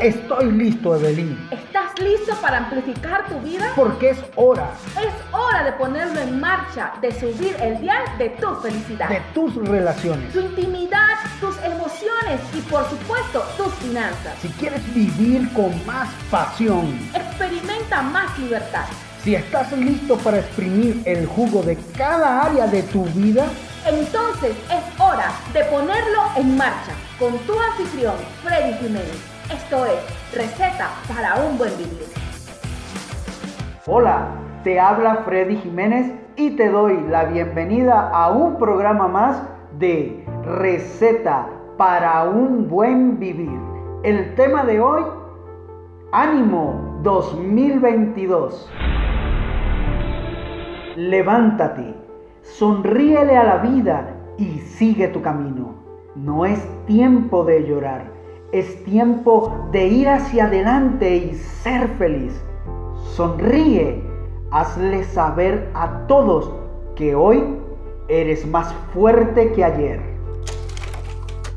Estoy listo, Evelyn. ¿Estás listo para amplificar tu vida? Porque es hora. Es hora de ponerlo en marcha, de subir el dial de tu felicidad. De tus relaciones. Tu intimidad, tus emociones y por supuesto tus finanzas. Si quieres vivir con más pasión. Experimenta más libertad. Si estás listo para exprimir el jugo de cada área de tu vida, entonces es hora de ponerlo en marcha con tu anfitrión, Freddy Jiménez. Esto es Receta para un buen vivir. Hola, te habla Freddy Jiménez y te doy la bienvenida a un programa más de Receta para un buen vivir. El tema de hoy, Ánimo 2022. Levántate, sonríele a la vida y sigue tu camino. No es tiempo de llorar, es tiempo de ir hacia adelante y ser feliz. Sonríe, hazle saber a todos que hoy eres más fuerte que ayer.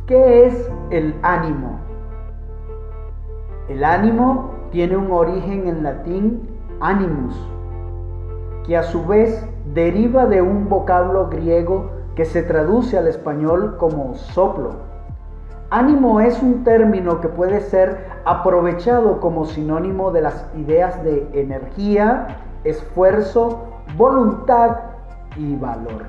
¿Qué es el ánimo? El ánimo tiene un origen en latín animus, que a su vez deriva de un vocablo griego que se traduce al español como soplo. Ánimo es un término que puede ser aprovechado como sinónimo de las ideas de energía, esfuerzo, voluntad y valor.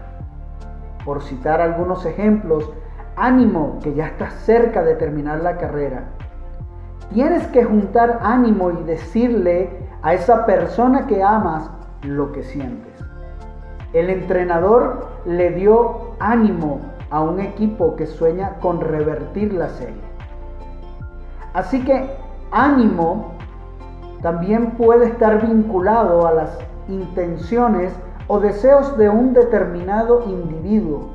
Por citar algunos ejemplos, ánimo que ya está cerca de terminar la carrera. Tienes que juntar ánimo y decirle a esa persona que amas lo que sientes. El entrenador le dio ánimo a un equipo que sueña con revertir la serie. Así que ánimo también puede estar vinculado a las intenciones o deseos de un determinado individuo.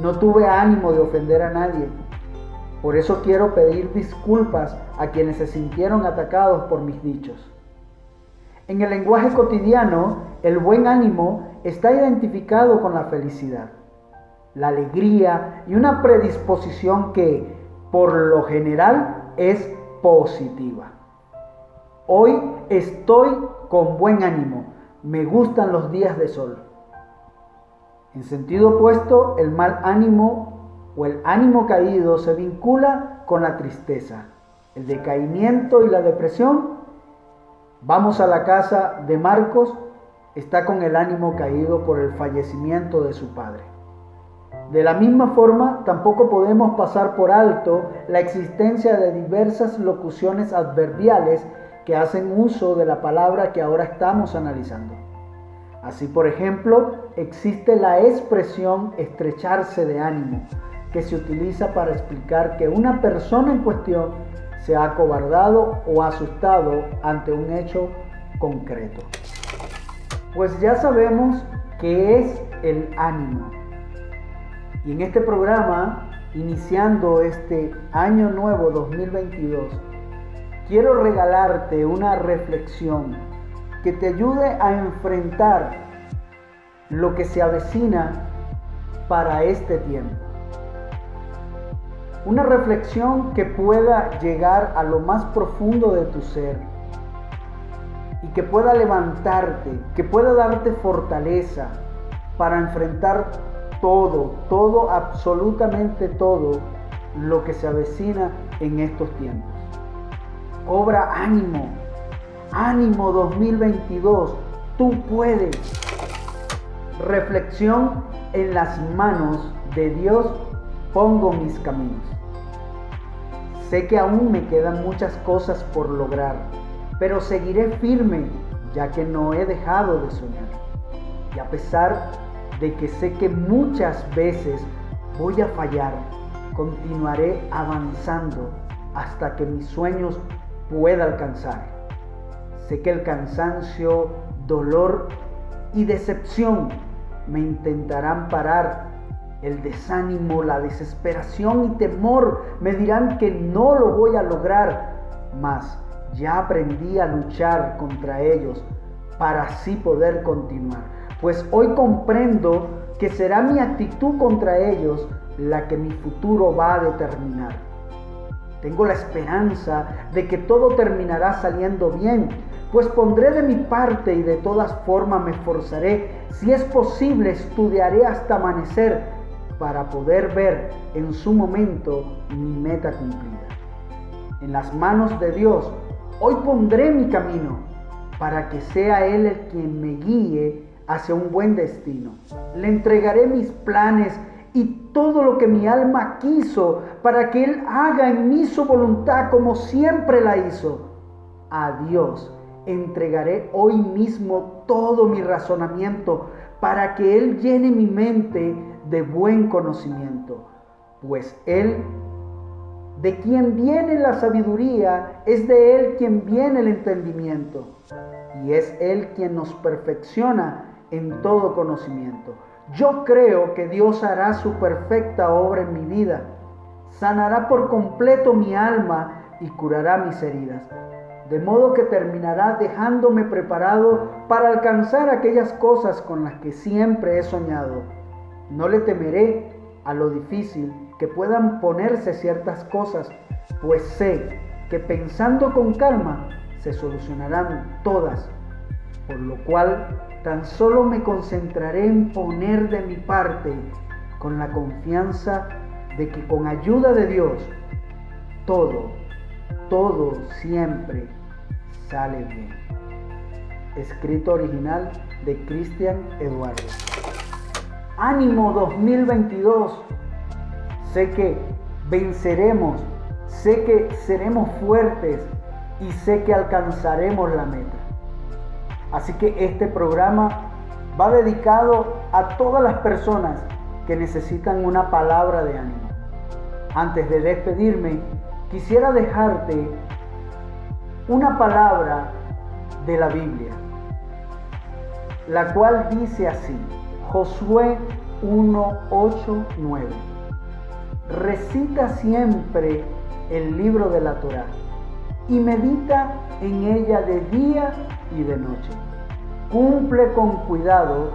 No tuve ánimo de ofender a nadie. Por eso quiero pedir disculpas a quienes se sintieron atacados por mis dichos. En el lenguaje cotidiano, el buen ánimo está identificado con la felicidad, la alegría y una predisposición que, por lo general, es positiva. Hoy estoy con buen ánimo, me gustan los días de sol. En sentido opuesto, el mal ánimo o el ánimo caído se vincula con la tristeza, el decaimiento y la depresión Vamos a la casa de Marcos, está con el ánimo caído por el fallecimiento de su padre. De la misma forma, tampoco podemos pasar por alto la existencia de diversas locuciones adverbiales que hacen uso de la palabra que ahora estamos analizando. Así, por ejemplo, existe la expresión estrecharse de ánimo, que se utiliza para explicar que una persona en cuestión se ha acobardado o asustado ante un hecho concreto. Pues ya sabemos qué es el ánimo. Y en este programa, iniciando este año nuevo 2022, quiero regalarte una reflexión que te ayude a enfrentar lo que se avecina para este tiempo. Una reflexión que pueda llegar a lo más profundo de tu ser y que pueda levantarte, que pueda darte fortaleza para enfrentar todo, todo, absolutamente todo lo que se avecina en estos tiempos. Obra ánimo, ánimo 2022, tú puedes. Reflexión en las manos de Dios pongo mis caminos. Sé que aún me quedan muchas cosas por lograr, pero seguiré firme ya que no he dejado de soñar. Y a pesar de que sé que muchas veces voy a fallar, continuaré avanzando hasta que mis sueños pueda alcanzar. Sé que el cansancio, dolor y decepción me intentarán parar el desánimo, la desesperación y temor me dirán que no lo voy a lograr, mas ya aprendí a luchar contra ellos para así poder continuar. Pues hoy comprendo que será mi actitud contra ellos la que mi futuro va a determinar. Tengo la esperanza de que todo terminará saliendo bien, pues pondré de mi parte y de todas formas me esforzaré. Si es posible, estudiaré hasta amanecer para poder ver en su momento mi meta cumplida. En las manos de Dios, hoy pondré mi camino para que sea Él el quien me guíe hacia un buen destino. Le entregaré mis planes y todo lo que mi alma quiso para que Él haga en mí su voluntad como siempre la hizo. A Dios entregaré hoy mismo todo mi razonamiento para que Él llene mi mente de buen conocimiento, pues Él, de quien viene la sabiduría, es de Él quien viene el entendimiento, y es Él quien nos perfecciona en todo conocimiento. Yo creo que Dios hará su perfecta obra en mi vida, sanará por completo mi alma y curará mis heridas. De modo que terminará dejándome preparado para alcanzar aquellas cosas con las que siempre he soñado. No le temeré a lo difícil que puedan ponerse ciertas cosas, pues sé que pensando con calma se solucionarán todas, por lo cual Tan solo me concentraré en poner de mi parte con la confianza de que con ayuda de Dios todo, todo siempre sale bien. Escrito original de Cristian Eduardo. Ánimo 2022. Sé que venceremos, sé que seremos fuertes y sé que alcanzaremos la meta. Así que este programa va dedicado a todas las personas que necesitan una palabra de ánimo. Antes de despedirme, quisiera dejarte una palabra de la Biblia, la cual dice así, Josué 1, 8, 9. Recita siempre el libro de la Torá y medita en ella de día y de noche. Cumple con cuidado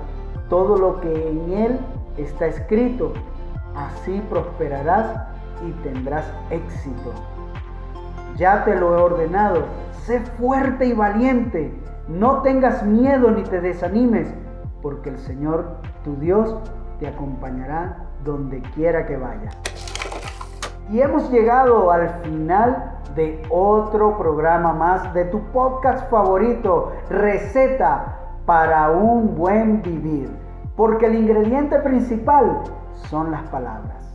todo lo que en él está escrito, así prosperarás y tendrás éxito. Ya te lo he ordenado, sé fuerte y valiente, no tengas miedo ni te desanimes, porque el Señor, tu Dios, te acompañará donde quiera que vayas. Y hemos llegado al final de otro programa más de tu podcast favorito, Receta para un buen vivir. Porque el ingrediente principal son las palabras.